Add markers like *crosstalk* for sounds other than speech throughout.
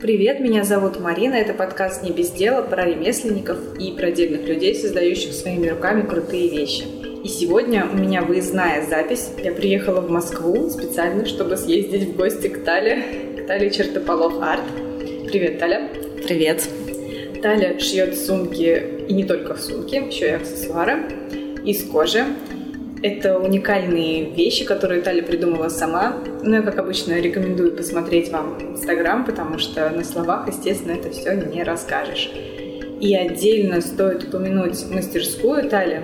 Привет, меня зовут Марина. Это подкаст «Не без дела» про ремесленников и про отдельных людей, создающих своими руками крутые вещи. И сегодня у меня выездная запись. Я приехала в Москву специально, чтобы съездить в гости к Тале, к Тале Чертополох Арт. Привет, Таля. Привет. Таля шьет сумки, и не только сумки, еще и аксессуары из кожи. Это уникальные вещи, которые Таля придумала сама. Ну, я, как обычно, рекомендую посмотреть вам Инстаграм, потому что на словах, естественно, это все не расскажешь. И отдельно стоит упомянуть мастерскую Тали.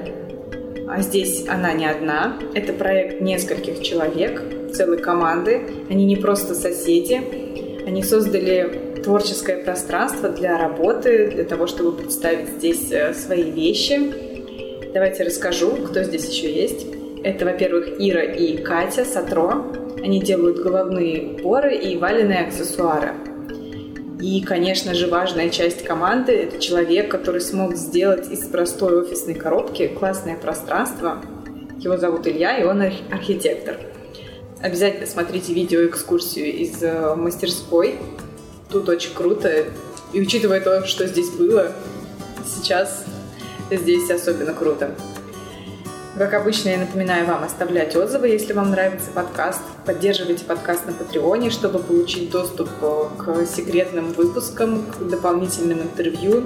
А здесь она не одна. Это проект нескольких человек, целой команды. Они не просто соседи. Они создали творческое пространство для работы, для того, чтобы представить здесь э, свои вещи Давайте расскажу, кто здесь еще есть. Это, во-первых, Ира и Катя Сатро. Они делают головные уборы и валенные аксессуары. И, конечно же, важная часть команды – это человек, который смог сделать из простой офисной коробки классное пространство. Его зовут Илья, и он архитектор. Обязательно смотрите видеоэкскурсию из э, мастерской. Тут очень круто. И учитывая то, что здесь было, сейчас здесь особенно круто. Как обычно, я напоминаю вам оставлять отзывы, если вам нравится подкаст. Поддерживайте подкаст на Патреоне, чтобы получить доступ к секретным выпускам, к дополнительным интервью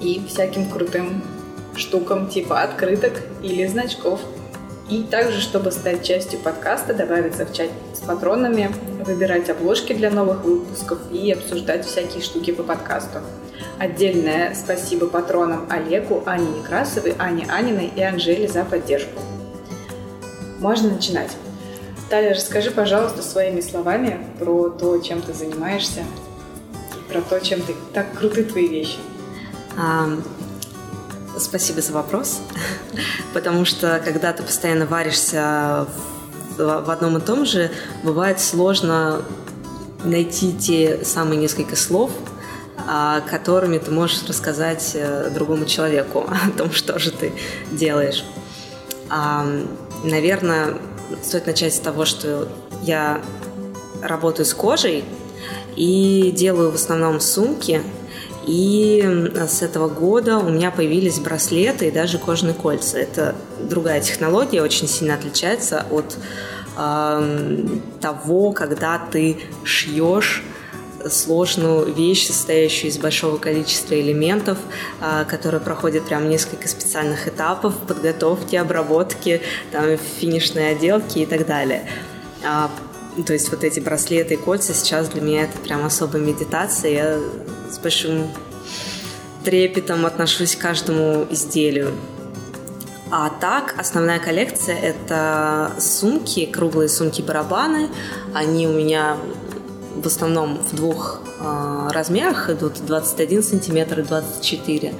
и всяким крутым штукам типа открыток или значков. И также, чтобы стать частью подкаста, добавиться в чат с патронами, выбирать обложки для новых выпусков и обсуждать всякие штуки по подкасту. Отдельное спасибо патронам Олегу, Ане Некрасовой, Ане Аниной и Анжеле за поддержку. Можно начинать. Таля, расскажи, пожалуйста, своими словами про то, чем ты занимаешься, про то, чем ты так круты твои вещи. Спасибо за вопрос, *laughs* потому что когда ты постоянно варишься в, в одном и том же, бывает сложно найти те самые несколько слов, а, которыми ты можешь рассказать э, другому человеку *laughs* о том, что же ты делаешь. Наверное, стоит начать с того, что я работаю с кожей и делаю в основном сумки – и с этого года у меня появились браслеты и даже кожаные кольца. Это другая технология, очень сильно отличается от того, когда ты шьешь сложную вещь, состоящую из большого количества элементов, э, которые проходят прям несколько специальных этапов подготовки, обработки, там, финишной отделки и так далее. А, то есть вот эти браслеты и кольца сейчас для меня это прям особая медитация. Я с большим трепетом отношусь к каждому изделию. А так, основная коллекция – это сумки, круглые сумки-барабаны. Они у меня в основном в двух э, размерах идут 21 сантиметр и 24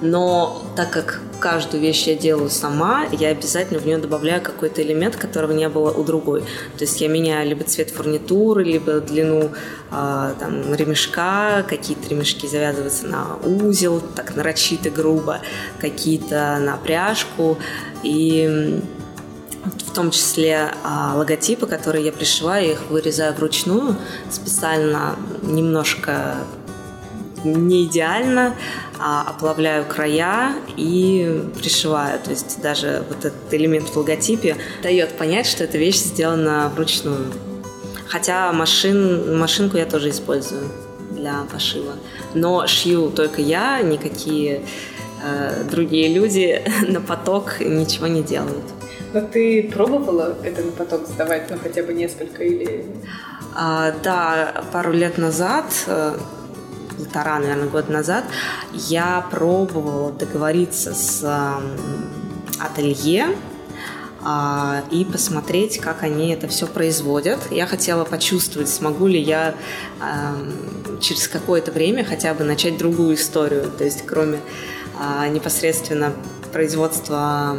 но так как каждую вещь я делаю сама, я обязательно в нее добавляю какой-то элемент, которого не было у другой. То есть я меняю либо цвет фурнитуры, либо длину э, там, ремешка, какие-то ремешки завязываются на узел, так нарочито, грубо, какие-то на пряжку. И в том числе а, логотипы, которые я пришиваю, их вырезаю вручную, специально немножко не идеально, а оплавляю края и пришиваю. То есть даже вот этот элемент в логотипе дает понять, что эта вещь сделана вручную. Хотя машин, машинку я тоже использую для пошива. Но шью только я, никакие э, другие люди *laughs* на поток ничего не делают. Но ты пробовала это на поток сдавать, ну хотя бы несколько или... А, да, пару лет назад э, полтора, наверное, года назад, я пробовала договориться с ателье а, и посмотреть, как они это все производят. Я хотела почувствовать, смогу ли я через какое-то время хотя бы начать другую историю, то есть кроме а, непосредственно производства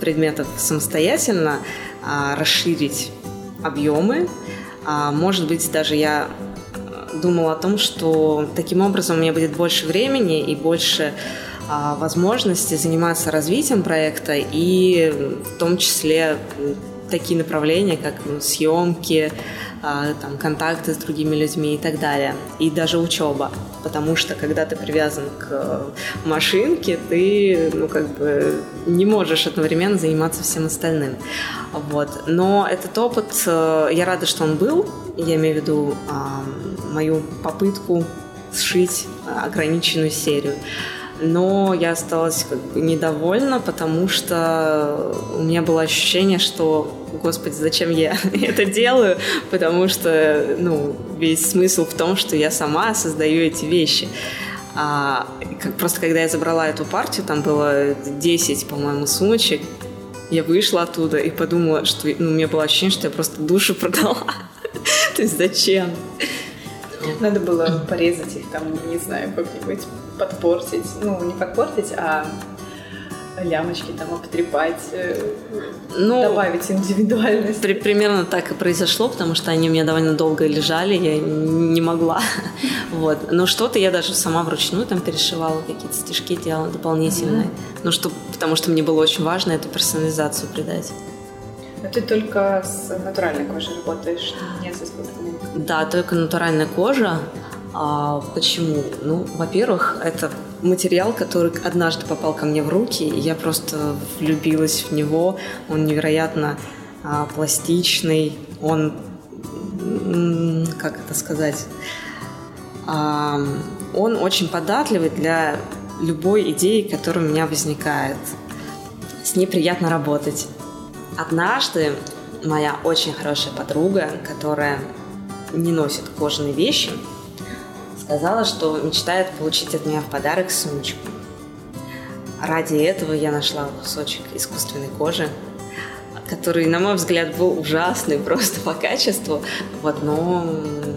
предметов самостоятельно, а, расширить объемы. Может быть, даже я думала о том, что таким образом у меня будет больше времени и больше а, возможности заниматься развитием проекта и в том числе такие направления, как ну, съемки, а, там, контакты с другими людьми и так далее. И даже учеба. Потому что когда ты привязан к машинке, ты ну, как бы не можешь одновременно заниматься всем остальным. Вот. Но этот опыт, э, я рада, что он был. Я имею в виду мою попытку сшить ограниченную серию но я осталась как бы недовольна, потому что у меня было ощущение, что, господи, зачем я *laughs* это делаю, потому что, ну, весь смысл в том, что я сама создаю эти вещи. А, как, просто когда я забрала эту партию, там было 10, по-моему, сумочек, я вышла оттуда и подумала, что ну, у меня было ощущение, что я просто душу *laughs* продала. То есть зачем? Надо было порезать их там, не знаю, как-нибудь подпортить. Ну, не подпортить, а лямочки там обтрепать, э, ну, добавить индивидуальность. При, примерно так и произошло, потому что они у меня довольно долго лежали, я не могла. *laughs* вот. Но что-то я даже сама вручную там перешивала, какие-то стежки делала дополнительные. Mm-hmm. Ну, что, потому что мне было очень важно эту персонализацию придать. Но ты только с натуральной кожей работаешь, не с искусственной? Да, только натуральная кожа. А почему? Ну, во-первых, это материал, который однажды попал ко мне в руки, и я просто влюбилась в него. Он невероятно а, пластичный, он, как это сказать, а, он очень податливый для любой идеи, которая у меня возникает. С ней приятно работать. Однажды моя очень хорошая подруга, которая не носит кожаные вещи, сказала, что мечтает получить от меня в подарок сумочку. Ради этого я нашла кусочек искусственной кожи, который, на мой взгляд, был ужасный просто по качеству, вот, но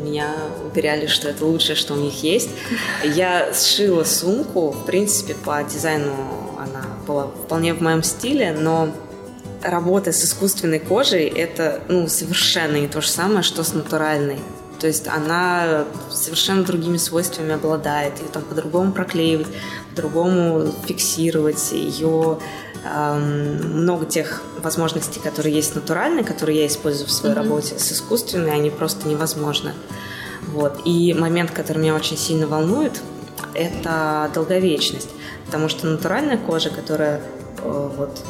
меня уверяли, что это лучшее, что у них есть. Я сшила сумку, в принципе, по дизайну она была вполне в моем стиле, но работа с искусственной кожей это ну, совершенно не то же самое, что с натуральной. То есть она совершенно другими свойствами обладает. Ее там по-другому проклеивать, по-другому фиксировать. Ее эм, много тех возможностей, которые есть натуральные, которые я использую в своей mm-hmm. работе, с искусственной они просто невозможны. Вот. И момент, который меня очень сильно волнует, это долговечность. Потому что натуральная кожа, которая э, вот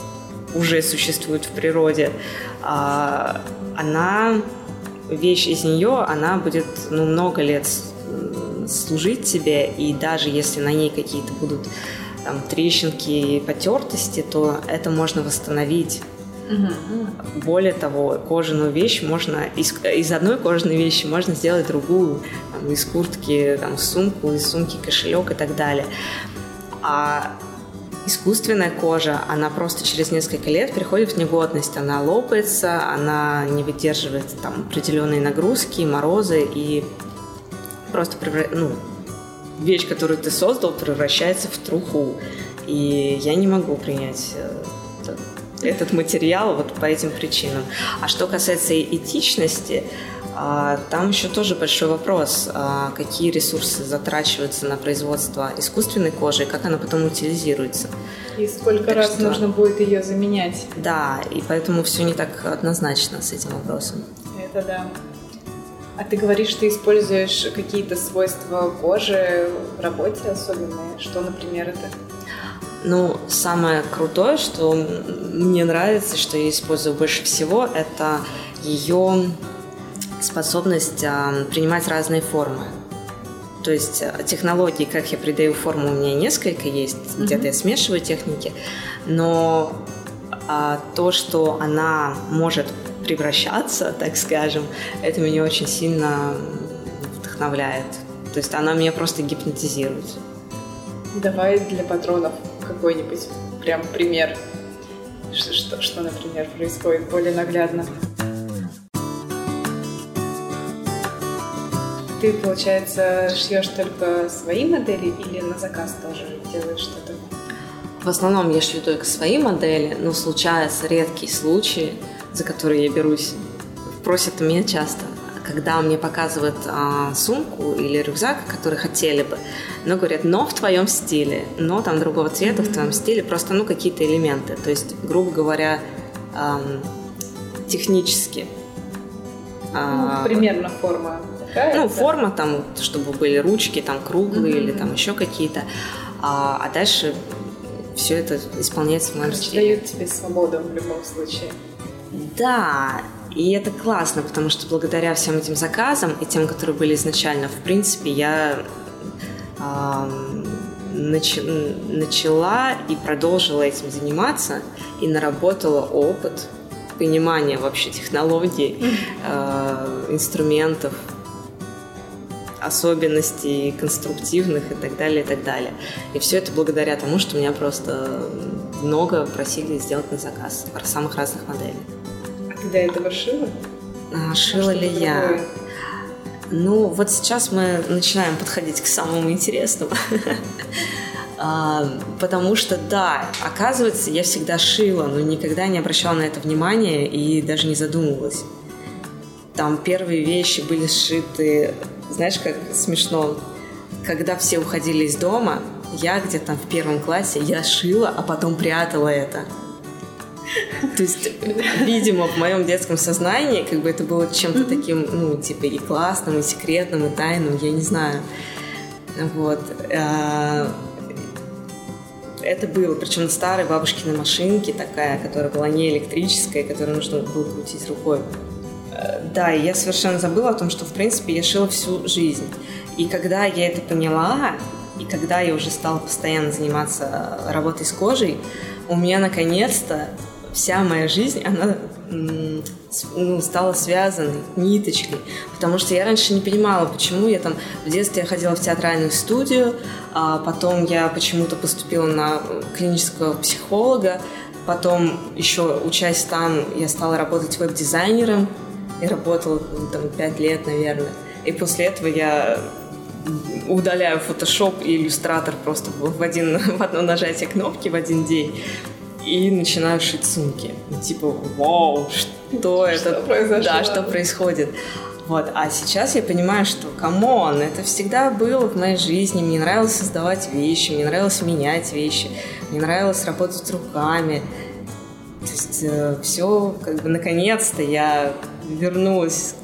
уже существует в природе, а, она, вещь из нее, она будет ну, много лет служить тебе, и даже если на ней какие-то будут там, трещинки и потертости, то это можно восстановить. Угу. Более того, кожаную вещь можно из, из одной кожаной вещи можно сделать другую, там, из куртки там, сумку, из сумки кошелек и так далее. А искусственная кожа, она просто через несколько лет приходит в негодность, она лопается, она не выдерживает там определенные нагрузки, морозы и просто ну, вещь, которую ты создал, превращается в труху. И я не могу принять э, этот материал вот по этим причинам. А что касается этичности, там еще тоже большой вопрос, а, какие ресурсы затрачиваются на производство искусственной кожи и как она потом утилизируется. И сколько так раз что... нужно будет ее заменять. Да, и поэтому все не так однозначно с этим вопросом. Это да. А ты говоришь, что ты используешь какие-то свойства кожи в работе особенные. Что, например, это? Ну, самое крутое, что мне нравится, что я использую больше всего, это ее способность а, принимать разные формы. То есть а, технологии, как я придаю форму, у меня несколько есть, mm-hmm. где-то я смешиваю техники, но а, то, что она может превращаться, *laughs* так скажем, это меня очень сильно вдохновляет. То есть она меня просто гипнотизирует. Давай для патронов какой-нибудь прям пример, что, что, что например, происходит более наглядно. Ты, получается, шьешь только свои модели или на заказ тоже делаешь что-то? В основном я шью только свои модели, но случаются редкие случаи, за которые я берусь. Просят меня часто, когда мне показывают а, сумку или рюкзак, который хотели бы, но говорят, но в твоем стиле, но там другого цвета, mm-hmm. в твоем стиле, просто ну какие-то элементы. То есть, грубо говоря, эм, технически. Ну, а, примерно форма такая? Ну, форма там, чтобы были ручки там круглые mm-hmm. или там еще какие-то. А, а дальше все это исполняется в моем Короче, стиле. дают тебе свободу в любом случае. Да, и это классно, потому что благодаря всем этим заказам и тем, которые были изначально, в принципе, я э, нач, начала и продолжила этим заниматься и наработала опыт, понимание вообще технологий, э, инструментов, особенностей конструктивных и так далее, и так далее. И все это благодаря тому, что меня просто много просили сделать на заказ самых разных моделей. А ты до этого шила? А, шила ли я? Ну, вот сейчас мы начинаем подходить к самому интересному. *laughs* А, потому что, да, оказывается, я всегда шила, но никогда не обращала на это внимания и даже не задумывалась. Там первые вещи были сшиты знаешь, как смешно, когда все уходили из дома, я где-то в первом классе, я шила, а потом прятала это. То есть, видимо, в моем детском сознании как бы это было чем-то таким, ну, типа и классным, и секретным, и тайным, я не знаю. Вот. А, это было, причем на старой бабушкиной машинке такая, которая была не электрическая, которую нужно было крутить рукой. Да, я совершенно забыла о том, что, в принципе, я шила всю жизнь. И когда я это поняла, и когда я уже стала постоянно заниматься работой с кожей, у меня наконец-то вся моя жизнь, она ну, стала связанной ниточкой. Потому что я раньше не понимала, почему я там... В детстве я ходила в театральную студию, а потом я почему-то поступила на клинического психолога, потом еще учась там, я стала работать веб-дизайнером, и работала ну, там пять лет, наверное. И после этого я удаляю Photoshop и иллюстратор просто в, один, *laughs* в одно нажатие кнопки в один день и начинаю шить сумки. Типа, вау, что это? Что произошло? Да, что происходит. Вот. А сейчас я понимаю, что, come on, это всегда было в моей жизни. Мне нравилось создавать вещи, мне нравилось менять вещи, мне нравилось работать руками. То есть э, все, как бы, наконец-то я вернулась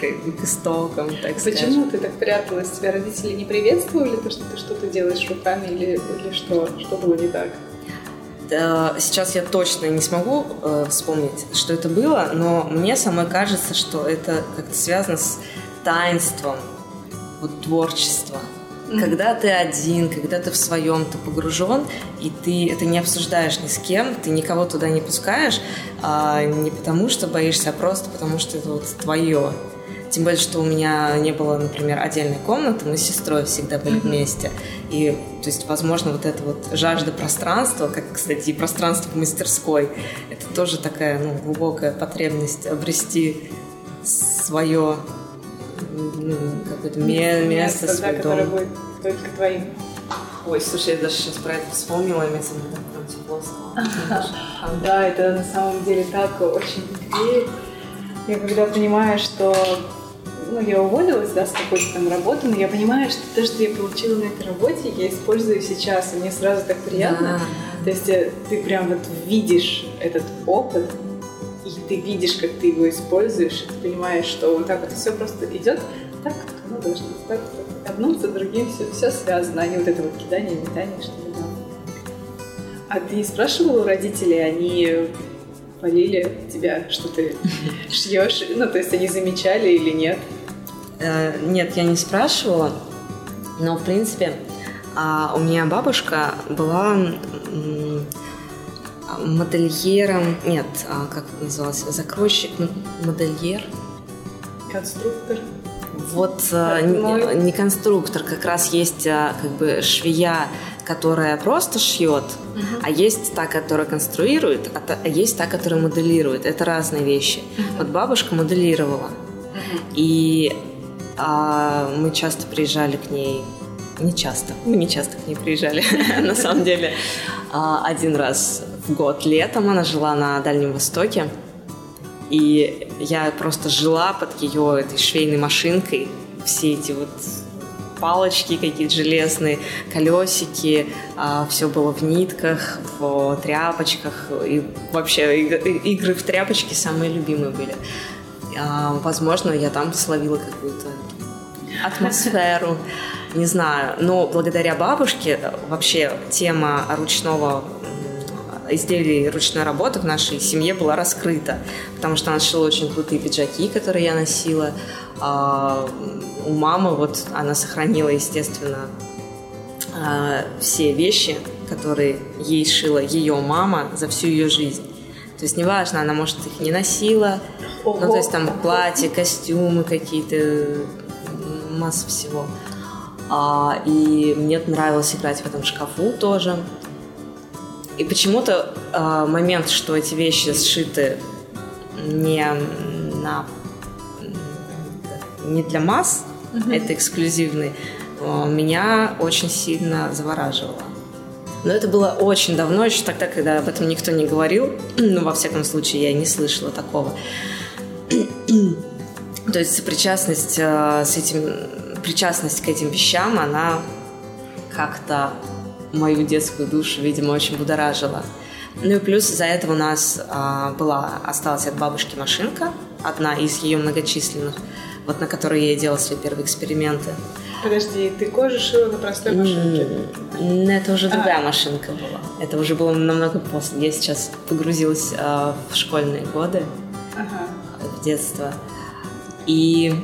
как бы, к истокам, так Почему скажем. ты так пряталась? Тебя родители не приветствовали то, что ты что-то делаешь руками или, или что? Что было не так? Да, сейчас я точно не смогу э, вспомнить, что это было, но мне самой кажется, что это как-то связано с таинством вот, творчества. Mm-hmm. Когда ты один, когда ты в своем, ты погружен, и ты это не обсуждаешь ни с кем, ты никого туда не пускаешь, а не потому что боишься, а просто потому что это вот твое. Тем более, что у меня не было, например, отдельной комнаты, мы с сестрой всегда были mm-hmm. вместе. И, то есть, возможно, вот эта вот жажда пространства, как, кстати, и пространство в мастерской, это тоже такая, ну, глубокая потребность обрести свое ну, какое-то место, место свой да, которое будет только твоим. Ой, слушай, я даже сейчас про это вспомнила, и мне так прям тепло *laughs* Да, это на самом деле так очень греет. Я когда понимаю, что ну, я уволилась, да, с какой-то там работы, но я понимаю, что то, что я получила на этой работе, я использую сейчас, и мне сразу так приятно. Да. То есть э, ты прям вот видишь этот опыт, и ты видишь, как ты его используешь, и ты понимаешь, что вот так вот все просто идет так, как оно должно так, так, одно за другим все, все связано, а не вот это вот кидание, метание, что ли, да. А ты спрашивала у родителей, они полили тебя, что ты *laughs* шьешь? Ну, то есть они замечали или нет? Э, нет, я не спрашивала, но, в принципе, а, у меня бабушка была модельером, нет, а как это называлось, закройщик, модельер. Конструктор. Вот а, не, не конструктор, как раз есть а, как бы швея, которая просто шьет, uh-huh. а есть та, которая конструирует, а, та, а есть та, которая моделирует. Это разные вещи. Uh-huh. Вот бабушка моделировала, uh-huh. и а, мы часто приезжали к ней не часто, мы не часто к ней приезжали, *laughs* на самом деле. А, один раз год летом она жила на Дальнем Востоке. И я просто жила под ее этой швейной машинкой все эти вот палочки какие-то железные, колесики, а, все было в нитках, в тряпочках, и вообще игры в тряпочки самые любимые были. А, возможно, я там словила какую-то атмосферу, не знаю. Но благодаря бабушке вообще тема ручного изделий ручной работы в нашей семье была раскрыта, потому что она шила очень крутые пиджаки, которые я носила. А у мамы вот она сохранила, естественно, а, все вещи, которые ей шила ее мама за всю ее жизнь. То есть неважно, она может их не носила, Ого. ну то есть там платья, костюмы какие-то, масса всего. А, и мне нравилось играть в этом шкафу тоже. И почему-то э, момент, что эти вещи сшиты не на не для масс, mm-hmm. это эксклюзивный, э, меня очень сильно завораживало. Но это было очень давно, еще тогда, когда об этом никто не говорил. *clears throat* Ну, во всяком случае, я не слышала такого. *clears throat* То есть сопричастность э, с этим, причастность к этим вещам, она как-то мою детскую душу, видимо, очень будоражила. Ну и плюс из-за этого у нас а, была, осталась от бабушки машинка, одна из ее многочисленных, вот на которой я и делала свои первые эксперименты. Подожди, ты кожу шила на простой машинке? Mm, это уже другая а. машинка была. Это уже было намного после. Я сейчас погрузилась а, в школьные годы, ага. в детство. И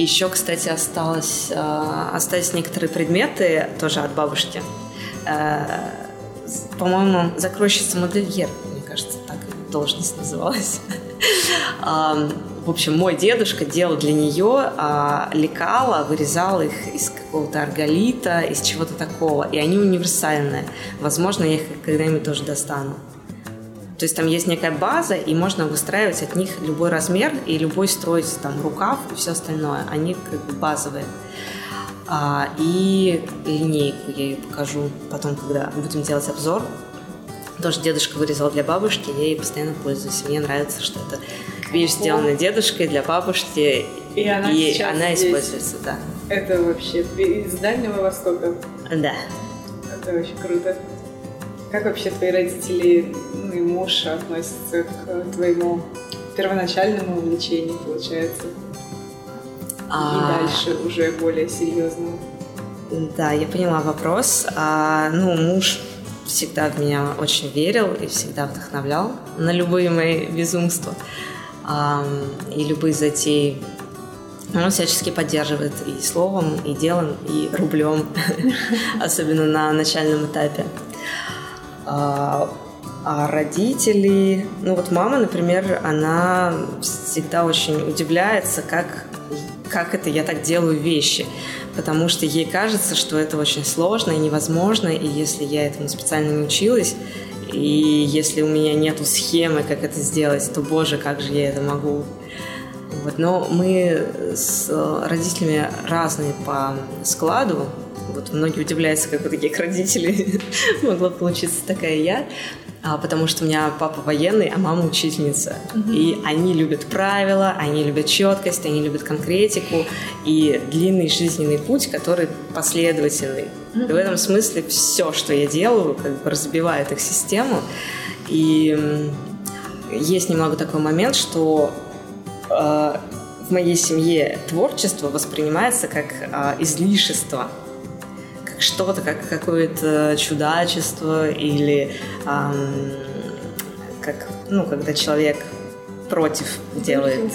еще, кстати, осталось, э, остались некоторые предметы тоже от бабушки. Э, по-моему, закройщица модельер, мне кажется, так должность называлась. *laughs* В общем, мой дедушка делал для нее а, лекала, вырезал их из какого-то арголита, из чего-то такого. И они универсальные. Возможно, я их когда-нибудь тоже достану. То есть там есть некая база, и можно выстраивать от них любой размер и любой строить там рукав и все остальное. Они как бы базовые. А, и линейку я ее покажу потом, когда будем делать обзор. Тоже дедушка вырезал для бабушки, я ей постоянно пользуюсь. Мне нравится, что это вещь, сделанная дедушкой для бабушки, и она, и она используется, да. Это вообще из Дальнего Востока? Да. Это очень круто. Как вообще твои родители ну, и муж относятся к твоему первоначальному увлечению, получается? А... И дальше уже более серьезному. Да, я поняла вопрос. А, ну, муж всегда в меня очень верил и всегда вдохновлял на любые мои безумства а, и любые затеи. Он всячески поддерживает и словом, и делом, и рублем, *laughs* особенно на начальном этапе. А, а родители, ну вот мама, например, она всегда очень удивляется, как, как это я так делаю вещи, потому что ей кажется, что это очень сложно и невозможно, и если я этому специально не училась, и если у меня нету схемы, как это сделать, то, боже, как же я это могу. Вот. Но мы с родителями разные по складу, вот многие удивляются, как у таких родителей *laughs* могла получиться такая я. А, потому что у меня папа военный, а мама учительница. Mm-hmm. И они любят правила, они любят четкость, они любят конкретику и длинный жизненный путь, который последовательный. Mm-hmm. И в этом смысле все, что я делаю, как бы разбивает их систему. И есть немного такой момент, что э, в моей семье творчество воспринимается как э, излишество что-то, как какое-то чудачество или эм, как, ну, когда человек против делает.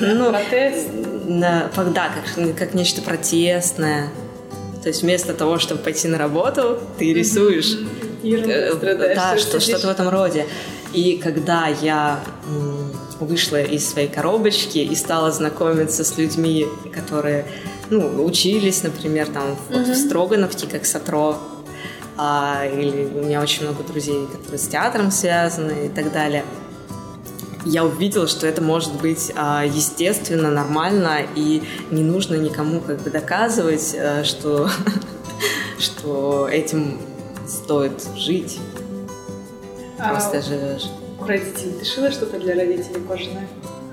Ну, Протест? На, да, как, как нечто протестное. То есть вместо того, чтобы пойти на работу, ты рисуешь. Э, да, что, что-то в этом роде. И когда я вышла из своей коробочки и стала знакомиться с людьми, которые ну, учились, например, там вот в Строгановке, как Сатро, а, или у меня очень много друзей, которые с театром связаны и так далее. Я увидела, что это может быть а, естественно, нормально, и не нужно никому как бы доказывать, а, что, *laughs* что этим стоит жить. Просто а, живешь. У родителей ты шила что-то для родителей кожаное?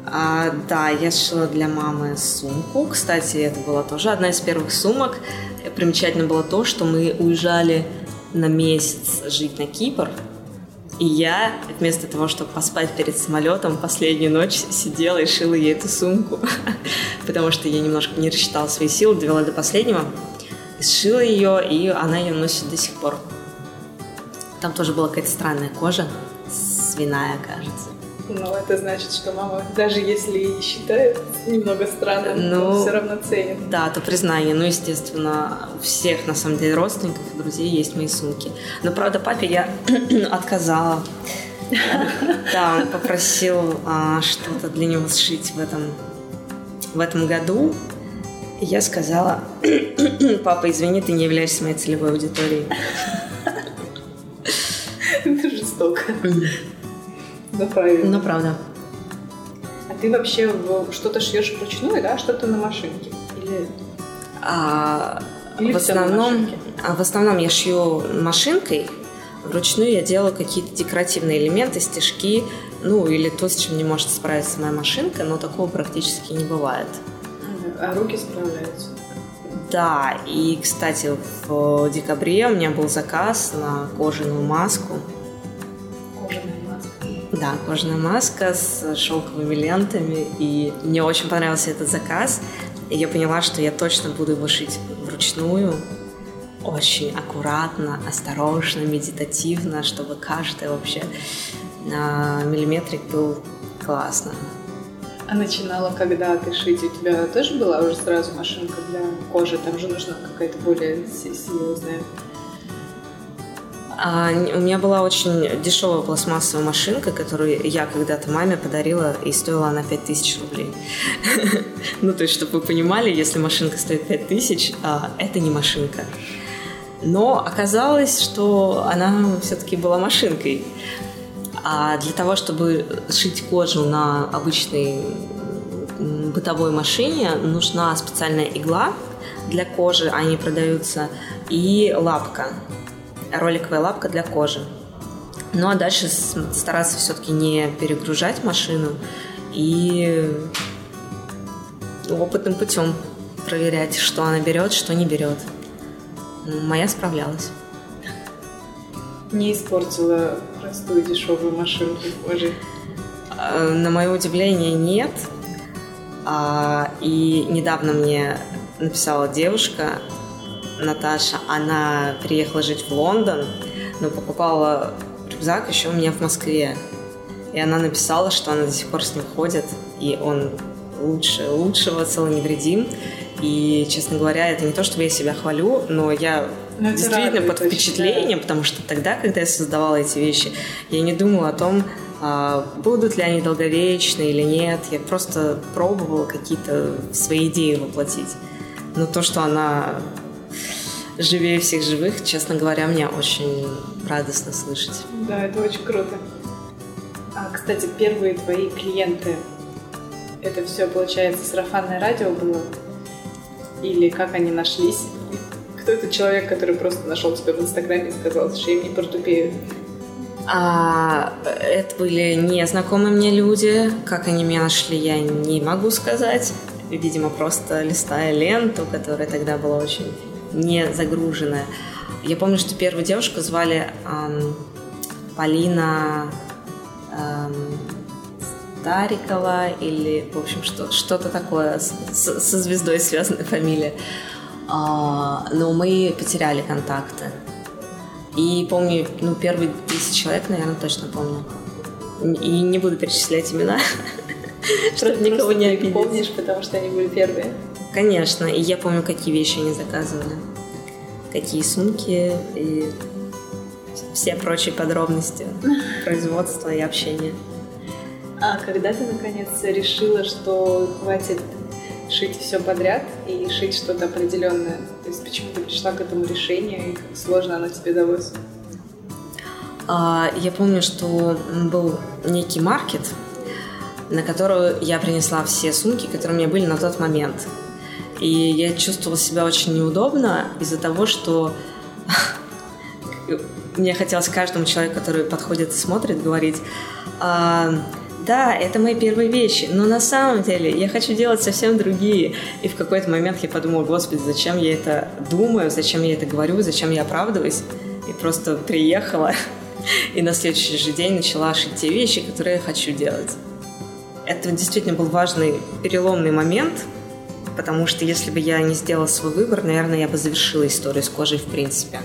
А, да, я сшила для мамы сумку. Кстати, это была тоже одна из первых сумок. Примечательно было то, что мы уезжали на месяц жить на Кипр. И я, вместо того, чтобы поспать перед самолетом, последнюю ночь сидела и шила ей эту сумку. *laughs* Потому что я немножко не рассчитала свои силы, довела до последнего. Сшила ее, и она ее носит до сих пор. Там тоже была какая-то странная кожа, свиная, кажется. Ну, это значит, что мама, даже если и считает немного странным, ну, все равно ценит. Да, то признание. Ну, естественно, у всех, на самом деле, родственников и друзей есть мои сумки. Но, правда, папе я *clears throat* отказала. *laughs* Да, он попросил а, что-то для него сшить в этом, в этом году. И я сказала, *clears throat* папа, извини, ты не являешься моей целевой аудиторией. *laughs* Это жестоко. Ну, правильно. Ну, правда. А ты вообще что-то шьешь вручную, да? Что-то на машинке? Или... А, Или в основном, а, в основном я шью машинкой. Вручную я делаю какие-то декоративные элементы, стежки, ну или то, с чем не может справиться моя машинка, но такого практически не бывает. А руки справляются? Да, и, кстати, в декабре у меня был заказ на кожаную маску. Да, кожаная маска с шелковыми лентами. И мне очень понравился этот заказ. И я поняла, что я точно буду его шить вручную. Очень аккуратно, осторожно, медитативно, чтобы каждый вообще а, миллиметрик был классно. А начинала когда ты шить? У тебя тоже была уже сразу машинка для кожи? Там же нужна какая-то более серьезная у меня была очень дешевая пластмассовая машинка, которую я когда-то маме подарила, и стоила она 5000 рублей. *laughs* ну, то есть, чтобы вы понимали, если машинка стоит 5000, а, это не машинка. Но оказалось, что она все-таки была машинкой. А для того, чтобы шить кожу на обычной бытовой машине, нужна специальная игла для кожи, они продаются, и лапка роликовая лапка для кожи. Ну а дальше стараться все-таки не перегружать машину и опытным путем проверять, что она берет, что не берет. Моя справлялась. Не испортила простую дешевую машинку кожи? А, на мое удивление, нет. А, и недавно мне написала девушка, Наташа, она приехала жить в Лондон, но покупала рюкзак еще у меня в Москве. И она написала, что она до сих пор с ним ходит, и он лучше лучшего, целый невредим. И, честно говоря, это не то, чтобы я себя хвалю, но я но действительно под впечатлением, да. потому что тогда, когда я создавала эти вещи, я не думала о том, а, будут ли они долговечны или нет. Я просто пробовала какие-то свои идеи воплотить. Но то, что она живее всех живых, честно говоря, мне очень радостно слышать. Да, это очень круто. А, кстати, первые твои клиенты, это все, получается, сарафанное радио было? Или как они нашлись? Кто этот человек, который просто нашел тебя в Инстаграме и сказал, что я не портупею? А, это были незнакомые мне люди. Как они меня нашли, я не могу сказать. Видимо, просто листая ленту, которая тогда была очень не загруженная. Я помню, что первую девушку звали эм, Полина эм, Старикова или, в общем, что, что-то такое с, с, со звездой связанная фамилия. А, но мы потеряли контакты. И помню, ну, первые 10 человек, наверное, точно помню. И не буду перечислять имена, *laughs* чтобы никого не обидеть. помнишь, потому что они были первые. Конечно, и я помню, какие вещи они заказывали, какие сумки и все прочие подробности *laughs* производства и общения. А когда ты наконец решила, что хватит шить все подряд и шить что-то определенное? То есть почему ты пришла к этому решению и как сложно оно тебе далось? А, я помню, что был некий маркет, на которую я принесла все сумки, которые у меня были на тот момент. И я чувствовала себя очень неудобно из-за того, что *laughs* мне хотелось каждому человеку, который подходит и смотрит, говорить, а, да, это мои первые вещи, но на самом деле я хочу делать совсем другие. И в какой-то момент я подумала, господи, зачем я это думаю, зачем я это говорю, зачем я оправдываюсь. И просто приехала *laughs* и на следующий же день начала шить те вещи, которые я хочу делать. Это действительно был важный переломный момент, потому что если бы я не сделала свой выбор, наверное, я бы завершила историю с кожей в принципе.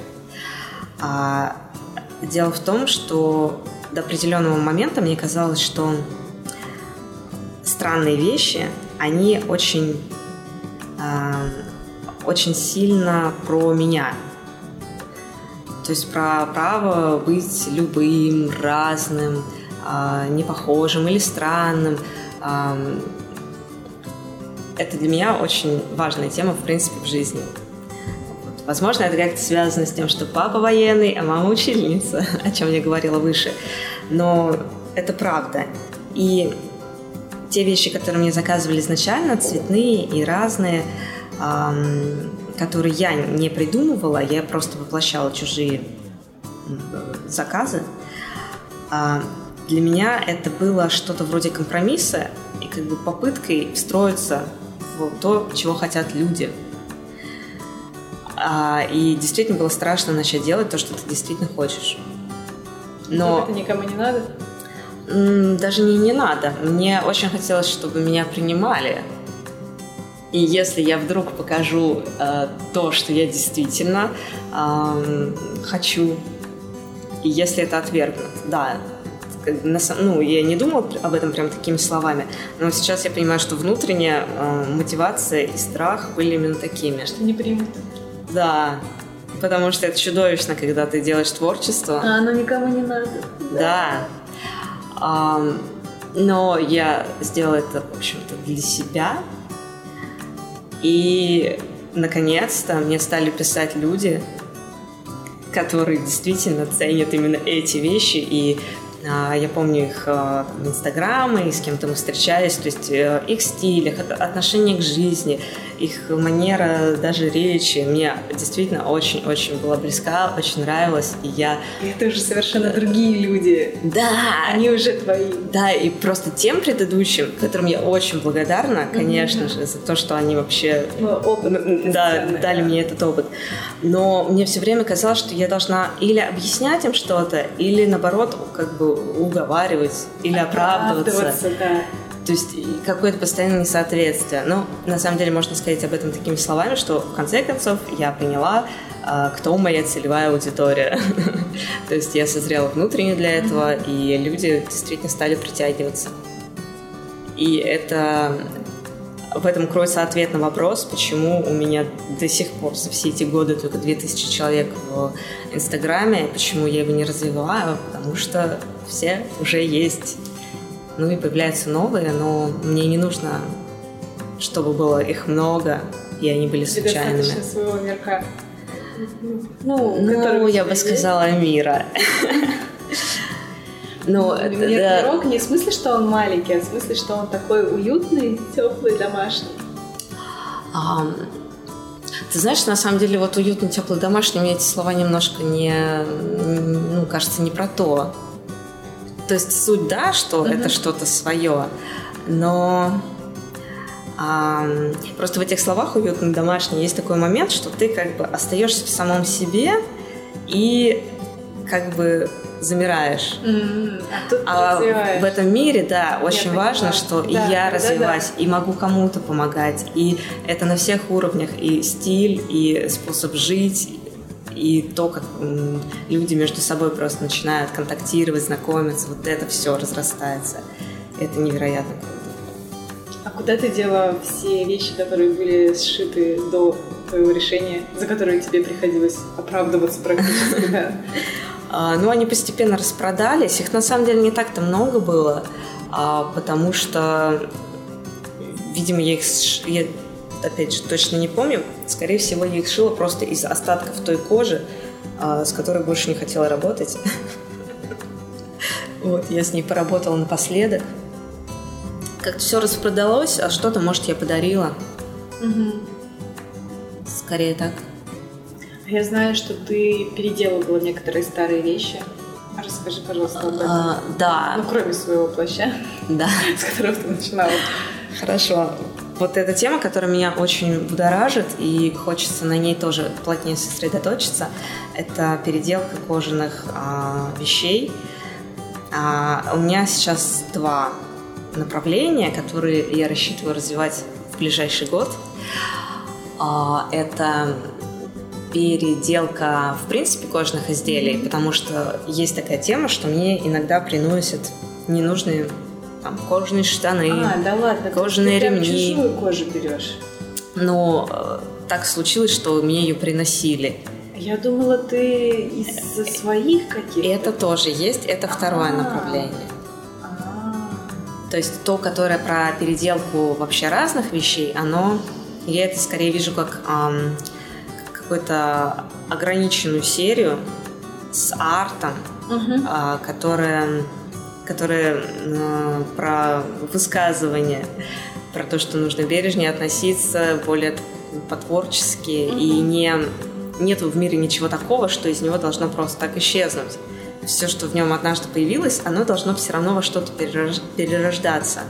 А дело в том, что до определенного момента мне казалось, что странные вещи, они очень, э, очень сильно про меня. То есть про право быть любым, разным, э, непохожим или странным. Э, это для меня очень важная тема, в принципе, в жизни. Возможно, это как-то связано с тем, что папа военный, а мама учительница, *laughs* о чем я говорила выше. Но это правда. И те вещи, которые мне заказывали изначально, цветные и разные, эм, которые я не придумывала, я просто воплощала чужие заказы. Э, для меня это было что-то вроде компромисса и как бы попыткой встроиться то, чего хотят люди – а, и действительно было страшно начать делать то, что ты действительно хочешь. Но... Это никому не надо? Даже не не надо. Мне очень хотелось, чтобы меня принимали. И если я вдруг покажу э, то, что я действительно э, хочу, и если это отвергнут, да, ну, я не думала об этом прям такими словами, но сейчас я понимаю, что внутренняя э, мотивация и страх были именно такими. Что не примут. Да, потому что это чудовищно, когда ты делаешь творчество. А оно никому не надо. Да. А, но я сделала это, в общем-то, для себя. И, наконец-то, мне стали писать люди, которые действительно ценят именно эти вещи и я помню их а, инстаграмы, с кем-то мы встречались, то есть э, их стиль, их отношение к жизни, их манера даже речи мне действительно очень-очень была близка, очень нравилась, и я... И это уже совершенно другие люди. Да! Они уже твои. Да, и просто тем предыдущим, которым я очень благодарна, конечно mm-hmm. же, за то, что они вообще... опыт. Да, дали мне этот опыт. Но мне все время казалось, что я должна или объяснять им что-то, или наоборот, как бы уговаривать, или оправдываться. оправдываться да. То есть какое-то постоянное несоответствие. Но на самом деле можно сказать об этом такими словами, что в конце концов я поняла, а, кто моя целевая аудитория. *laughs* То есть я созрела внутренне для этого, и люди действительно стали притягиваться. И это в этом кроется ответ на вопрос, почему у меня до сих пор за все эти годы только 2000 человек в Инстаграме, почему я его не развиваю, потому что все уже есть ну и появляются новые, но мне не нужно, чтобы было их много, и они были случайными. Достаточно своего мирка. Ну, ну я бы сказала, мира. *laughs* Ну, Нет, пирог не в смысле, что он маленький, а в смысле, что он такой уютный, теплый, домашний. Ты знаешь, на самом деле, вот уютный, теплый, домашний, мне эти слова немножко не, ну, кажется, не про то. То есть суть, да, что mm-hmm. это что-то свое, но а, просто в этих словах уютный домашний есть такой момент, что ты как бы остаешься в самом себе и как бы замираешь. Mm-hmm. А, тут а в этом мире, да, очень я важно, понимаю. что да, и я развиваюсь, да. и могу кому-то помогать. И это на всех уровнях. И стиль, и способ жить, и то, как люди между собой просто начинают контактировать, знакомиться, вот это все разрастается. Это невероятно круто. А куда ты дела все вещи, которые были сшиты до твоего решения, за которые тебе приходилось оправдываться практически, да? *laughs* А, ну, они постепенно распродались. Их на самом деле не так-то много было, а, потому что, видимо, я их опять же, точно не помню. Скорее всего, я их шила просто из остатков той кожи, а, с которой больше не хотела работать. *laughs* Вот, я с ней поработала напоследок. Как-то все распродалось, а что-то, может, я подарила. Скорее так. Я знаю, что ты переделывала некоторые старые вещи. Расскажи, пожалуйста, об этом. А, да. Ну, кроме своего плаща, да. *laughs* с которого ты начинала. Хорошо. Вот эта тема, которая меня очень будоражит, и хочется на ней тоже плотнее сосредоточиться, это переделка кожаных а, вещей. А, у меня сейчас два направления, которые я рассчитываю развивать в ближайший год. А, это переделка, в принципе, кожных изделий, потому что есть такая тема, что мне иногда приносят ненужные там, кожаные штаны, А, да ладно, кожаные ты ремни. чужую кожу берешь. Но э, так случилось, что мне ее приносили. Я думала, ты из своих каких-то. Это тоже есть, это второе А. направление. А, То есть то, которое про переделку вообще разных вещей, оно, я это скорее вижу как ам, какую-то ограниченную серию с артом, мгм. а, которая, которая м, про высказывание, про то, что нужно бережнее относиться, более по-творчески, и не, нету в мире ничего такого, что из него должно просто так исчезнуть. Все, что в нем однажды появилось, оно должно все равно во что-то перерож- перерождаться,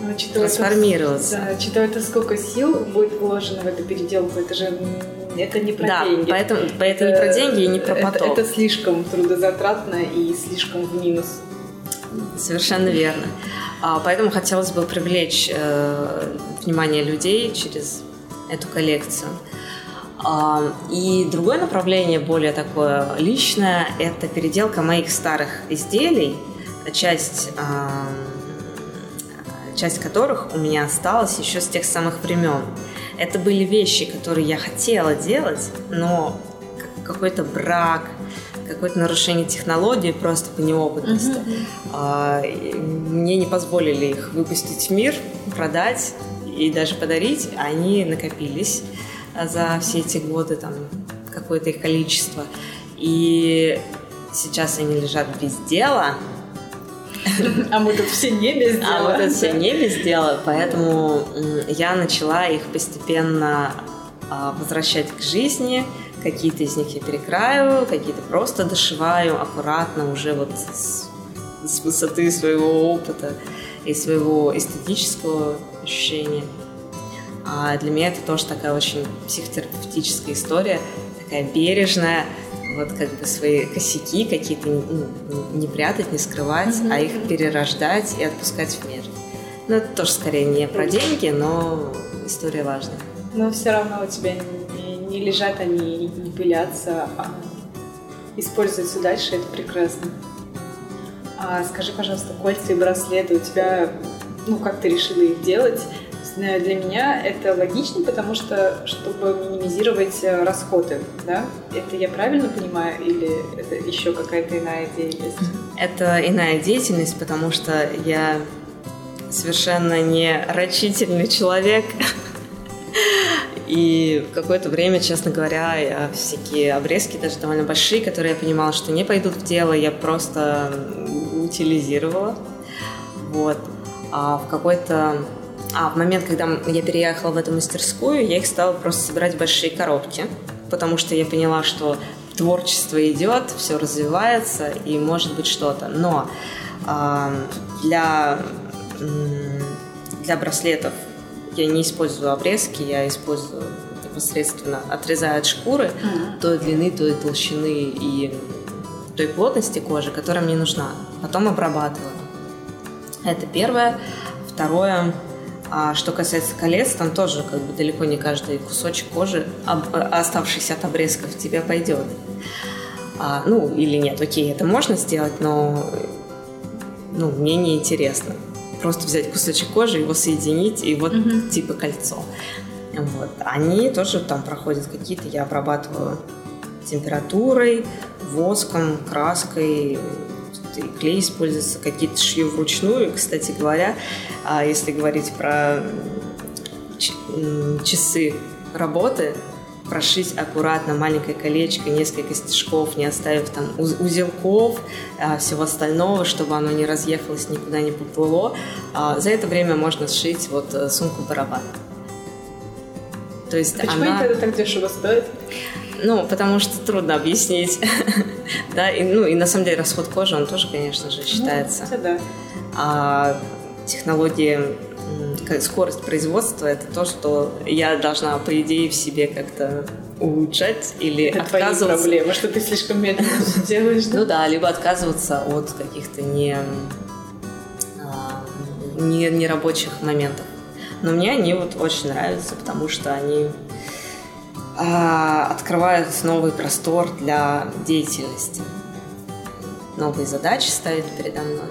Ну, трансформироваться. Да, учитывая то, сколько сил будет вложено в эту переделку, это же это не про да, деньги. поэтому это не про деньги и не про это- поток. Это, слишком трудозатратно и слишком в минус. Совершенно верно. А, Поэтому хотелось бы привлечь э, внимание людей через эту коллекцию. А, И другое направление, более такое личное, это переделка моих старых изделий, часть, а, часть которых у меня осталась еще с тех самых времен. Это были вещи, которые я хотела делать, но какой-то брак, какое-то нарушение технологии просто по неопытности. А, и Мне не позволили их выпустить в мир, продать и даже подарить. Они накопились а, за все эти годы, там какое-то их количество. И сейчас они лежат без дела, А мы тут все не без дела. а вот это все не без дела, поэтому я начала их постепенно а, возвращать к жизни. Какие-то из них я перекраиваю, какие-то просто дошиваю аккуратно уже вот с, с высоты своего опыта и своего эстетического ощущения. А для меня это тоже такая очень психотерапевтическая история, такая бережная, вот как бы свои косяки какие-то ну, не прятать, не скрывать, Мгм. а их перерождать и отпускать в мир. Ну, это тоже скорее не про деньги, но история важная. Но все равно у тебя не, лежат они, не пылятся, а используются дальше, это прекрасно. А скажи, пожалуйста, кольца и браслеты у тебя, ну, как ты решила их делать? Э, Для меня это логично, потому что, чтобы минимизировать э, расходы, да? Это я правильно понимаю или это еще какая-то иная деятельность? Это иная деятельность, потому что я совершенно не рачительный человек. *laughs* И какое-то время, честно говоря, я всякие обрезки, даже довольно большие, которые я понимала, что не пойдут в дело, я просто утилизировала. Вот. А в какой-то... А в момент, когда я переехала в эту мастерскую, я их стала просто собирать в большие коробки, потому что я поняла, что творчество идет, все развивается, и может быть что-то. Но а, для, для браслетов я не использую обрезки, я использую непосредственно отрезаю от шкуры той длины, той толщины и той плотности кожи, которая мне нужна. Потом обрабатываю. Это первое. Второе, а что касается колец, там тоже как бы далеко не каждый кусочек кожи, об- оставшийся от обрезков, тебе пойдет. А, ну, или нет, окей, это можно сделать, но ну, мне не интересно. Просто взять кусочек кожи, его соединить, и вот Мгм. типа кольцо. Вот. Они тоже там проходят какие-то, я обрабатываю температурой, воском, краской, и клей используется, какие-то шью вручную. Кстати говоря, а, если говорить про часы работы, прошить аккуратно маленькое колечко, несколько стежков, не оставив там уз- узелков, а, всего остального, чтобы оно не разъехалось, никуда не поплыло. А, За это время можно сшить вот э, сумку-барабан. То есть Почему она... тогда так дешево стоят? Ну, потому что трудно объяснить. *laughs* Да, и, ну и на самом деле расход кожи, он тоже, конечно же, считается. Ну, да. А технологии, скорость производства – это то, что я должна, по идее, в себе как-то улучшать или это отказываться. Это проблема, что ты слишком медленно делаешь. Ну да, либо отказываться от каких-то не, а, не, не рабочих моментов. Но мне они вот очень нравятся, потому что они а, открывают новый простор для деятельности. Новые задачи ставят передо мной.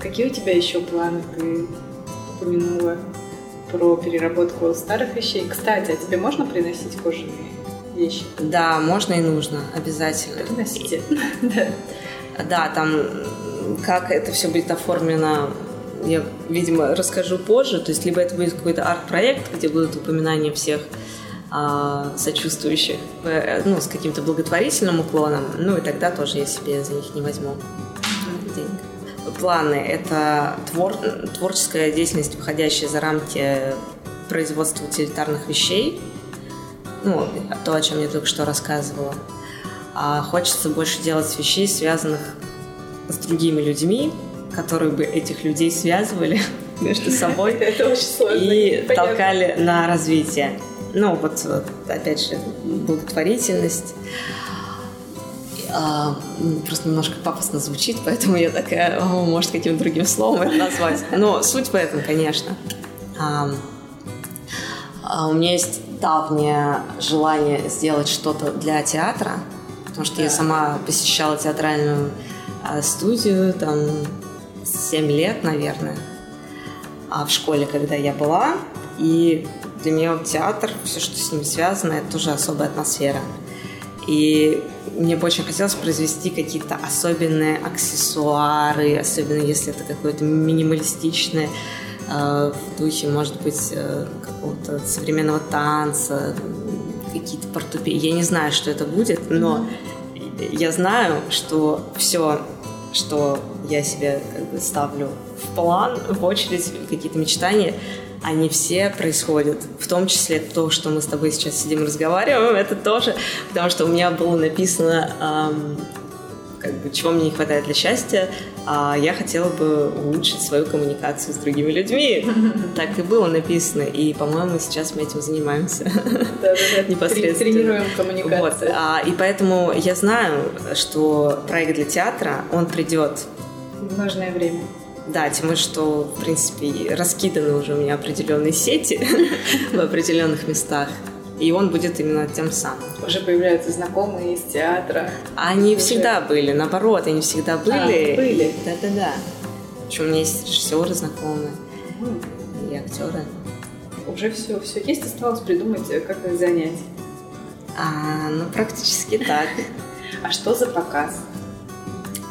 Какие у тебя еще планы? Ты упомянула про переработку старых вещей. Кстати, а тебе можно приносить кожаные вещи? Да, можно и нужно, обязательно. Приносите. *laughs* да. Да, там как это все будет оформлено, я, видимо, расскажу позже. То есть, либо это будет какой-то арт-проект, где будут упоминания всех а, сочувствующих, э, ну, с каким-то благотворительным уклоном, ну, и тогда тоже я себе за них не возьму планы – это твор, творческая деятельность, выходящая за рамки производства утилитарных вещей, ну, то, о чем я только что рассказывала. А хочется больше делать вещей, связанных с другими людьми, которые бы этих людей связывали *laughs* между собой *laughs* и толкали на развитие. Ну, вот, опять же, благотворительность а, просто немножко пафосно звучит, поэтому я такая, о, может, каким-то другим словом это назвать. Но суть в этом, конечно. А, а у меня есть давнее желание сделать что-то для театра, потому что да. я сама посещала театральную а, студию там 7 лет, наверное, а в школе, когда я была. И для меня театр, все, что с ним связано, это тоже особая атмосфера. И мне бы очень хотелось произвести какие-то особенные аксессуары, особенно если это какое-то минималистичное э, в духе, может быть, э, какого-то современного танца, какие-то портупеи. Я не знаю, что это будет, но я знаю, что все, что я себе как бы ставлю в план, в очередь, какие-то мечтания, они все происходят. В том числе то, что мы с тобой сейчас сидим и разговариваем, *laughs* это тоже, потому что у меня было написано, эм, как бы, чего мне не хватает для счастья, а я хотела бы улучшить свою коммуникацию с другими людьми. *laughs* Так и было написано, и, по-моему, сейчас мы этим занимаемся. *laughs* Непосредственно. Тренируем коммуникацию. А, и поэтому я знаю, что проект для театра, он придет в нужное время. Да, тем что, в принципе, раскиданы уже у меня определенные сети *laughs* в определенных местах. И он будет именно тем самым. Уже появляются знакомые из театра. Они уже... всегда были, наоборот, они всегда были. А, были. Да-да-да. Причем у меня есть режиссеры знакомые угу. и актеры. Уже все, все есть, осталось придумать, э, как их занять. А, ну, практически так. А что за показ?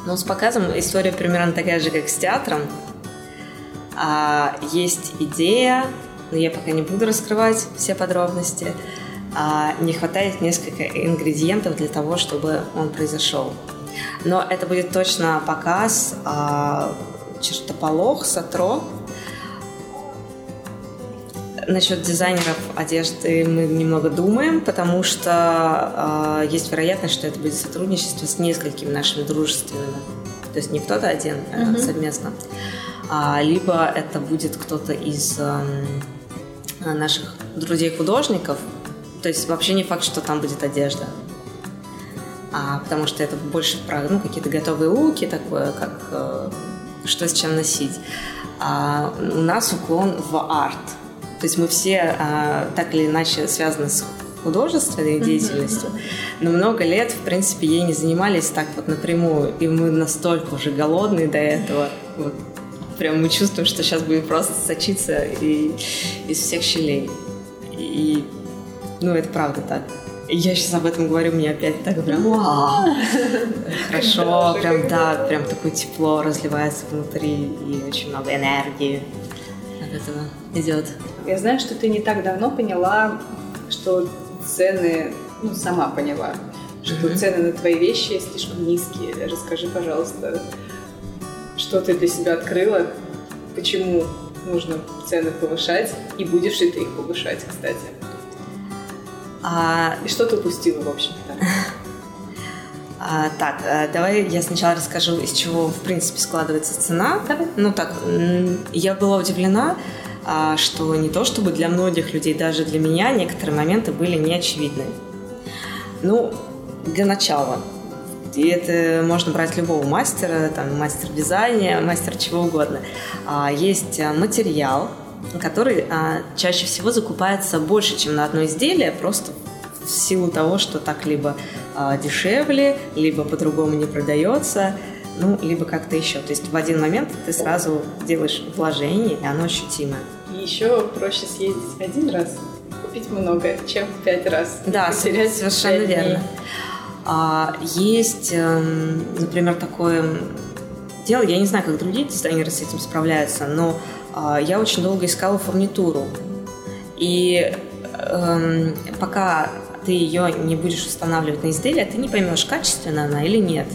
Но с показом история примерно такая же, как с театром. А, есть идея, но я пока не буду раскрывать все подробности. А, не хватает несколько ингредиентов для того, чтобы он произошел. Но это будет точно показ а, чертополох, сатро, Насчет дизайнеров одежды мы немного думаем, потому что э, есть вероятность, что это будет сотрудничество с несколькими нашими дружественными. То есть не кто-то один, а mm-hmm. совместно. А, либо это будет кто-то из э, наших друзей-художников. То есть вообще не факт, что там будет одежда. А, потому что это больше про ну, какие-то готовые луки, такое, как э, что с чем носить. А у нас уклон в арт. То есть мы все а, так или иначе связаны с художественной деятельностью, но много лет, в принципе, ей не занимались так вот напрямую, и мы настолько уже голодные до этого, вот, прям мы чувствуем, что сейчас будет просто сочиться и, из всех щелей. И, ну, это правда так. И я сейчас об этом говорю, мне опять так прям вау, *laughs* хорошо, прям да, прям такое тепло разливается внутри и очень много энергии от этого идет. Я знаю, что ты не так давно поняла, что цены, ну, сама поняла, что mm-hmm. цены на твои вещи слишком низкие. Расскажи, пожалуйста, что ты для себя открыла, почему нужно цены повышать, и будешь ли ты их повышать, кстати. А... И что ты упустила, в общем-то? *laughs* А, так, а, давай я сначала расскажу, из чего, в принципе, складывается цена. Давай. Ну так, я была удивлена, что не то чтобы для многих людей, даже для меня некоторые моменты были неочевидны. Ну, для начала, и это можно брать любого мастера, там, мастер дизайна, мастер чего угодно. Есть материал, который чаще всего закупается больше, чем на одно изделие, просто в силу того, что так либо а, дешевле, либо по-другому не продается, ну, либо как-то еще. То есть в один момент ты сразу делаешь вложение, и оно ощутимое. Еще проще съездить один раз, купить много, чем пять раз. Да, *laughs* совершенно верно. А, есть, эм, например, такое дело, я не знаю, как другие дизайнеры с этим справляются, но а, я очень долго искала фурнитуру. И эм, пока ты ее не будешь устанавливать на изделие, ты не поймешь, качественная она или нет.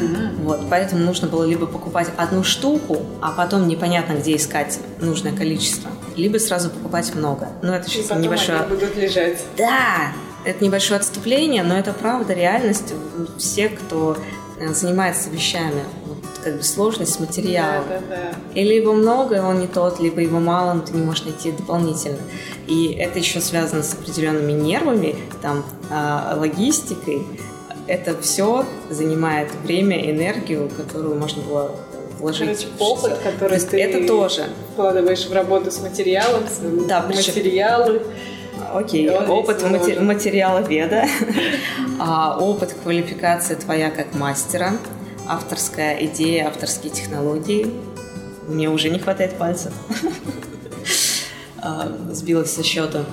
Mm-hmm. Вот, поэтому нужно было либо покупать одну штуку, а потом непонятно, где искать нужное количество, либо сразу покупать много. Ну, это сейчас небольшое... Они будут лежать. Да, это небольшое отступление, но это правда реальность. Все, кто э, занимается вещами, вот, как бы сложность с материалом. Да, да, да. И либо много, он не тот, либо его мало, но ты не можешь найти дополнительно. И это еще связано с определенными нервами, там, э, логистикой. Это все занимает время, энергию, которую можно было вложить. Короче, опыт, который ты это тоже вкладываешь в работу с материалом, с да, материалы. Окей, опыт матери- материала веда, *laughs* а, опыт квалификации твоя как мастера, авторская идея, авторские технологии. Мне уже не хватает пальцев. *laughs* А, сбилась со счета.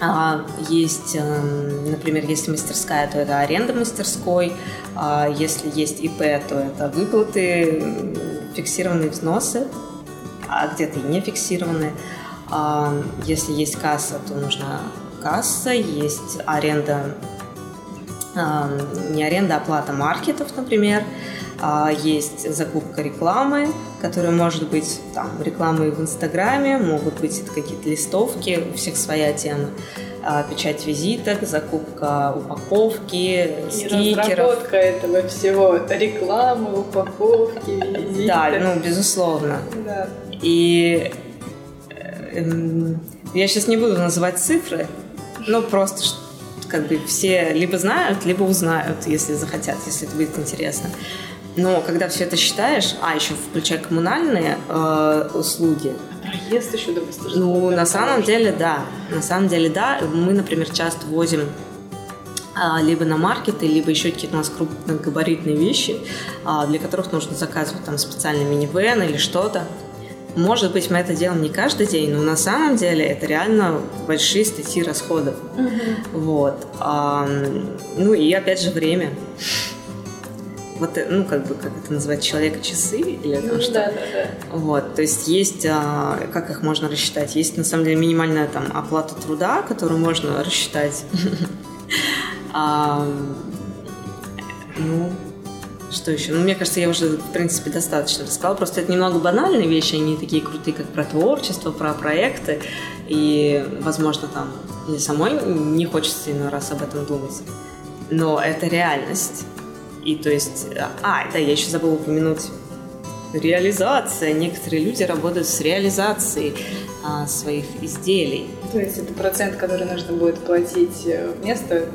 А, есть, эм, например, если мастерская, то это аренда мастерской. А, если есть ИП, то это выплаты, фиксированные взносы, а где-то и не фиксированные. Если есть касса, то нужна касса, есть аренда, не аренда, а оплата маркетов, например. А, есть закупка рекламы, которая может быть там рекламы в Инстаграме, могут быть это какие-то листовки, у всех своя тема. А, печать визиток, закупка упаковки, и стикеров. разработка этого всего, рекламы, упаковки, визиток. Да, ну, безусловно. Да. И э, я сейчас не буду называть цифры, но просто как бы все либо знают, либо узнают, если захотят, если это будет интересно. Но когда все это считаешь, а еще включая коммунальные э, услуги. проезд еще допустим. Ну, на самом деле, да. На самом деле, да. Мы, например, часто возим а, либо на маркеты, либо еще какие-то у нас крупногабаритные вещи, а, для которых нужно заказывать там специальный минивэн или что-то. Может быть, мы это делаем не каждый день, но на самом деле это реально большие статьи расходов. Угу. Вот. А, ну и опять же время вот, э, ну, как бы, как это называть, человека-часы или там ну, что. Да, да, да. Вот, то есть есть, а, как их можно рассчитать? Есть, на самом деле, минимальная там оплата труда, которую можно рассчитать. *laughs* Ну, что еще? Ну, мне кажется, я уже, в принципе, достаточно рассказала. Просто это немного банальные вещи, они такие крутые, как про творчество, про проекты. И, возможно, там мне самой не хочется иной раз об этом думать. Но это реальность. И то есть, а, да, я еще забыла упомянуть реализация. Некоторые люди работают с реализацией а, своих изделий. То есть это процент, который нужно будет платить э, вместо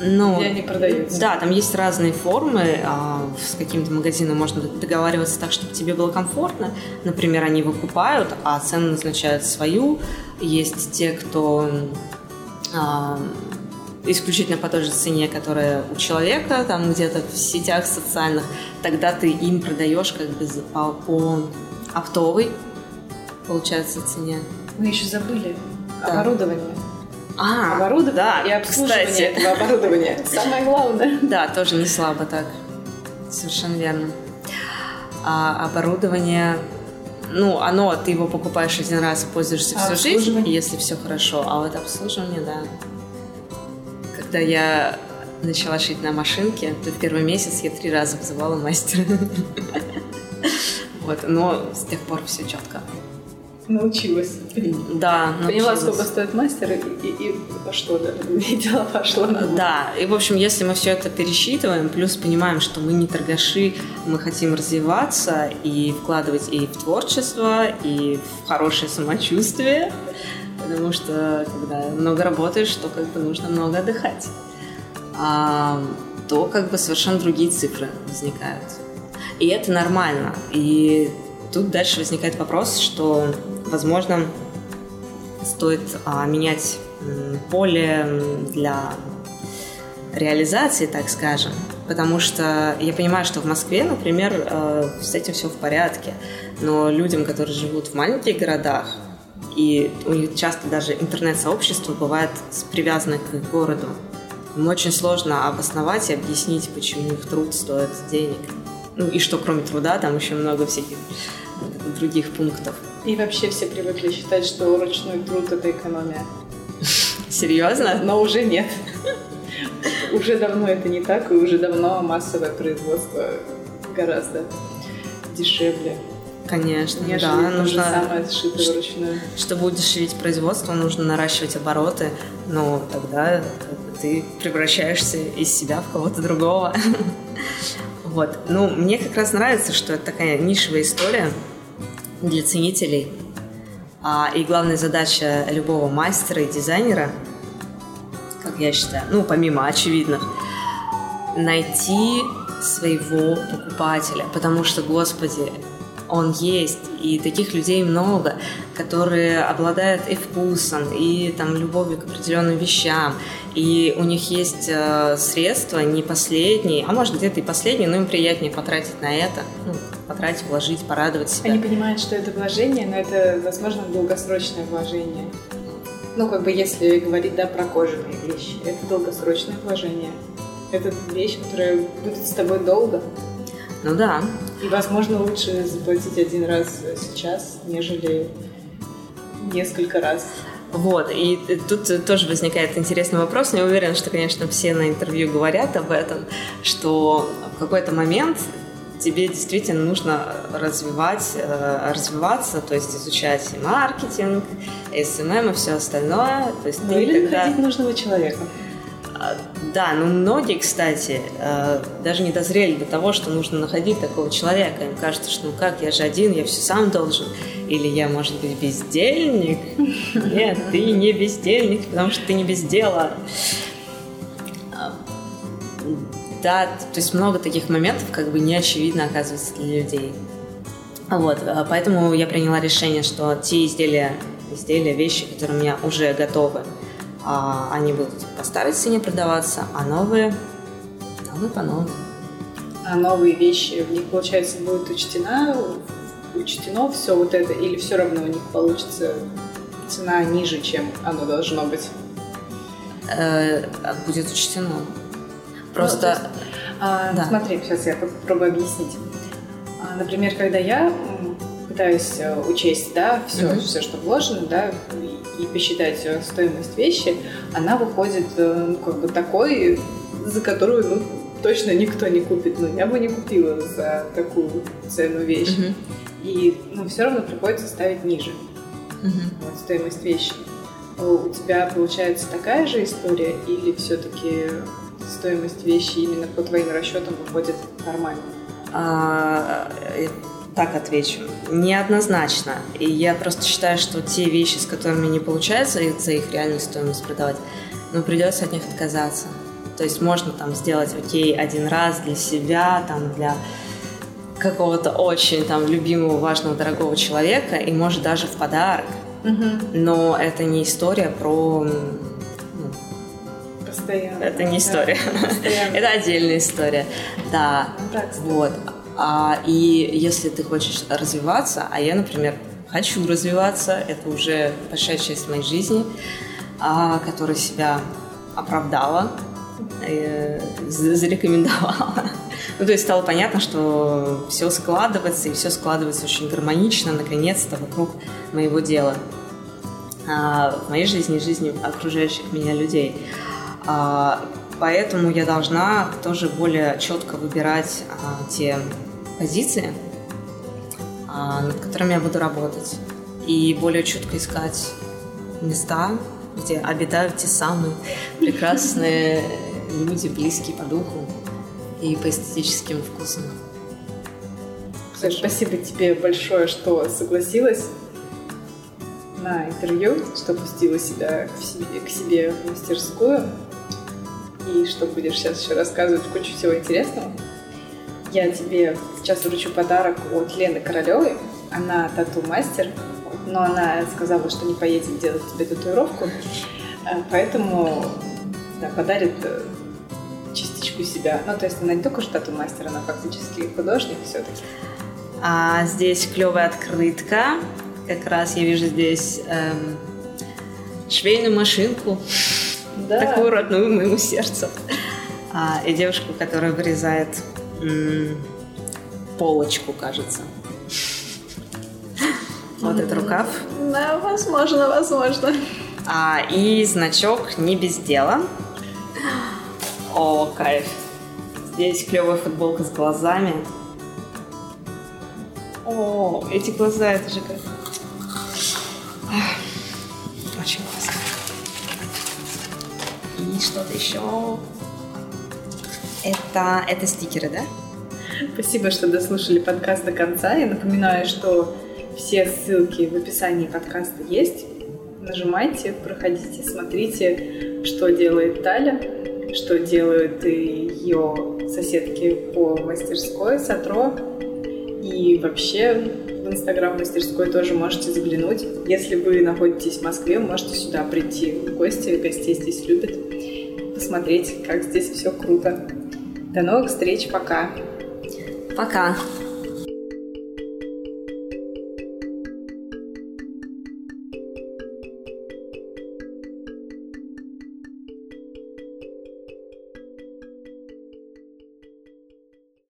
ну, где они продаются. Да, там есть разные формы. А, с каким-то магазином можно договариваться так, чтобы тебе было комфортно. Например, они выкупают, а цену назначают свою. Есть те, кто а, исключительно по той же цене, которая у человека, там где-то в сетях социальных, тогда ты им продаешь как бы по, по оптовой, получается, цене. Мы еще забыли да. оборудование. А, оборудование да, и обслуживание кстати. *laughs* этого оборудования. Самое главное. Да, тоже не слабо так. Совершенно верно. А оборудование ну, оно, ты его покупаешь один раз и пользуешься а всю жизнь, если все хорошо. А вот обслуживание, да когда я начала шить на машинке, то в первый месяц я три раза вызывала мастера. *laughs* Вот, но с тех пор все четко. Научилась. Да, Поняла, научилась. сколько стоит мастер и, и, и во что даже *laughs* видела, пошло. Да, и в общем, если мы все это пересчитываем, плюс понимаем, что мы не торгаши, мы хотим развиваться и вкладывать и в творчество, и в хорошее самочувствие, потому что когда много работаешь, то как бы нужно много отдыхать, а, то как бы совершенно другие цифры возникают. И это нормально. И тут дальше возникает вопрос, что, возможно, стоит а, менять поле для реализации, так скажем. Потому что я понимаю, что в Москве, например, э, с этим все в порядке. Но людям, которые живут в маленьких городах, и у них часто даже интернет-сообщество бывает привязано к их городу, им очень сложно обосновать и объяснить, почему их труд стоит денег. Ну и что кроме труда, там еще много всяких других пунктов. И вообще все привыкли считать, что ручной труд это экономия. Серьезно? Но уже нет. Уже давно это не так, и уже давно массовое производство гораздо дешевле, Конечно, нежели да. Нужно, самое сшитое вручную. чтобы удешевить производство, нужно наращивать обороты, но тогда ты превращаешься из себя в кого-то другого. Вот. Ну, мне как раз нравится, что это такая нишевая история для ценителей. А, и главная задача любого мастера и дизайнера, как я считаю, ну, помимо очевидных, найти своего покупателя, потому что, господи, он есть, и таких людей много, которые обладают и вкусом, и там любовью к определенным вещам, и у них есть э, средства не последние, а может где-то и последние, но им приятнее потратить на это, ну, потратить, вложить, порадовать себя. Они понимают, что это вложение, но это, возможно, долгосрочное вложение. Ну, как бы, если говорить, да, про кожаные вещи, это долгосрочное вложение. Это вещь, которая будет с тобой долго. Ну да, И, возможно, лучше заплатить один раз сейчас, нежели несколько раз. Вот, и тут тоже возникает интересный вопрос. Не уверена, что, конечно, все на интервью говорят об этом, что в какой-то момент тебе действительно нужно развивать, э, развиваться, то есть изучать и маркетинг, и SMM и все остальное. То есть Ну, ты или тогда... находить нужного человека. А, Да, но многие, кстати, э, даже не дозрели до того, что нужно находить такого человека. Им кажется, что ну как, я же один, я все сам должен. Или я, может быть, бездельник. Нет, ты не бездельник, потому что ты не без дела. А, Да, то есть много таких моментов как бы не очевидно оказывается для людей. Вот, а, поэтому я приняла решение, что те изделия, изделия, вещи, которые у меня уже готовы, а, они будут по старой цене продаваться, а новые, новые по новой. А новые вещи, в них, получается, будет учтена, учтено все вот это, или все равно у них получится цена ниже, чем оно должно быть? Э, будет учтено. Просто, А, Да. Смотри, сейчас я попробую объяснить. А, Например, когда я пытаюсь э, учесть, да, все, Мгм. все, что вложено, да, и, и посчитать э, стоимость вещи, она выходит, э, ну, как бы такой, за которую, ну, точно никто не купит. Ну, я бы не купила за такую цену вещь. Мгм. И, ну, все равно приходится ставить ниже Мгм. вот, стоимость вещи. У тебя получается такая же история или все-таки стоимость вещи именно по твоим расчетам выходит нормально? А, так отвечу. Неоднозначно. И я просто считаю, что те вещи, с которыми не получается их- за их реальную стоимость продавать, ну, придется от них отказаться. То есть можно там сделать, окей, один раз для себя, там, для какого-то очень там любимого, важного, дорогого человека, и может даже в подарок. Но это не история про... ну, Постоянно. это не история. Да. *laughs* Это отдельная история. Да. Ну, так. Вот. А, и если ты хочешь развиваться, а я, например, хочу развиваться, это уже большая часть моей жизни, а, которая себя оправдала, э, за- зарекомендовала. *laughs* Ну, то есть стало понятно, что все складывается, и все складывается очень гармонично, наконец-то, вокруг моего дела. А, в моей жизни и жизни окружающих меня людей. А, Поэтому я должна тоже более четко выбирать а, те позиции, а, над которыми я буду работать. и более четко искать места, где обитают те самые *laughs* прекрасные люди, близкие по духу и по эстетическим вкусам. Спасибо тебе большое, что согласилась на интервью, что пустила себя к себе, к себе в мастерскую и что будешь сейчас еще рассказывать кучу всего интересного. Я тебе сейчас вручу подарок от Лены Королевой. Она тату-мастер, но она сказала, что не поедет делать тебе татуировку, э, поэтому да, подарит э, частичку себя. Ну, то есть она не только что тату-мастер, она фактически художник все-таки. А здесь клевая открытка. Как раз я вижу здесь эм, швейную машинку. Да. Такую родную моему сердцу. А, и девушку, которая вырезает полочку, кажется. Вот этот рукав. Да, возможно, возможно. А, и значок не без дела. О, кайф. Здесь клевая футболка с глазами. О, эти глаза, это же как... Очень классно. И что-то еще. Это, это стикеры, да? Спасибо, что дослушали подкаст до конца. Я напоминаю, что все ссылки в описании подкаста есть. Нажимайте, проходите, смотрите, что делает Таля, что делают ее соседки по мастерской Сатро и вообще в Инстаграм мастерской тоже можете заглянуть. Если вы находитесь в Москве, можете сюда прийти в гости. Гостей здесь любят. Посмотреть, как здесь все круто. До новых встреч. Пока. Пока.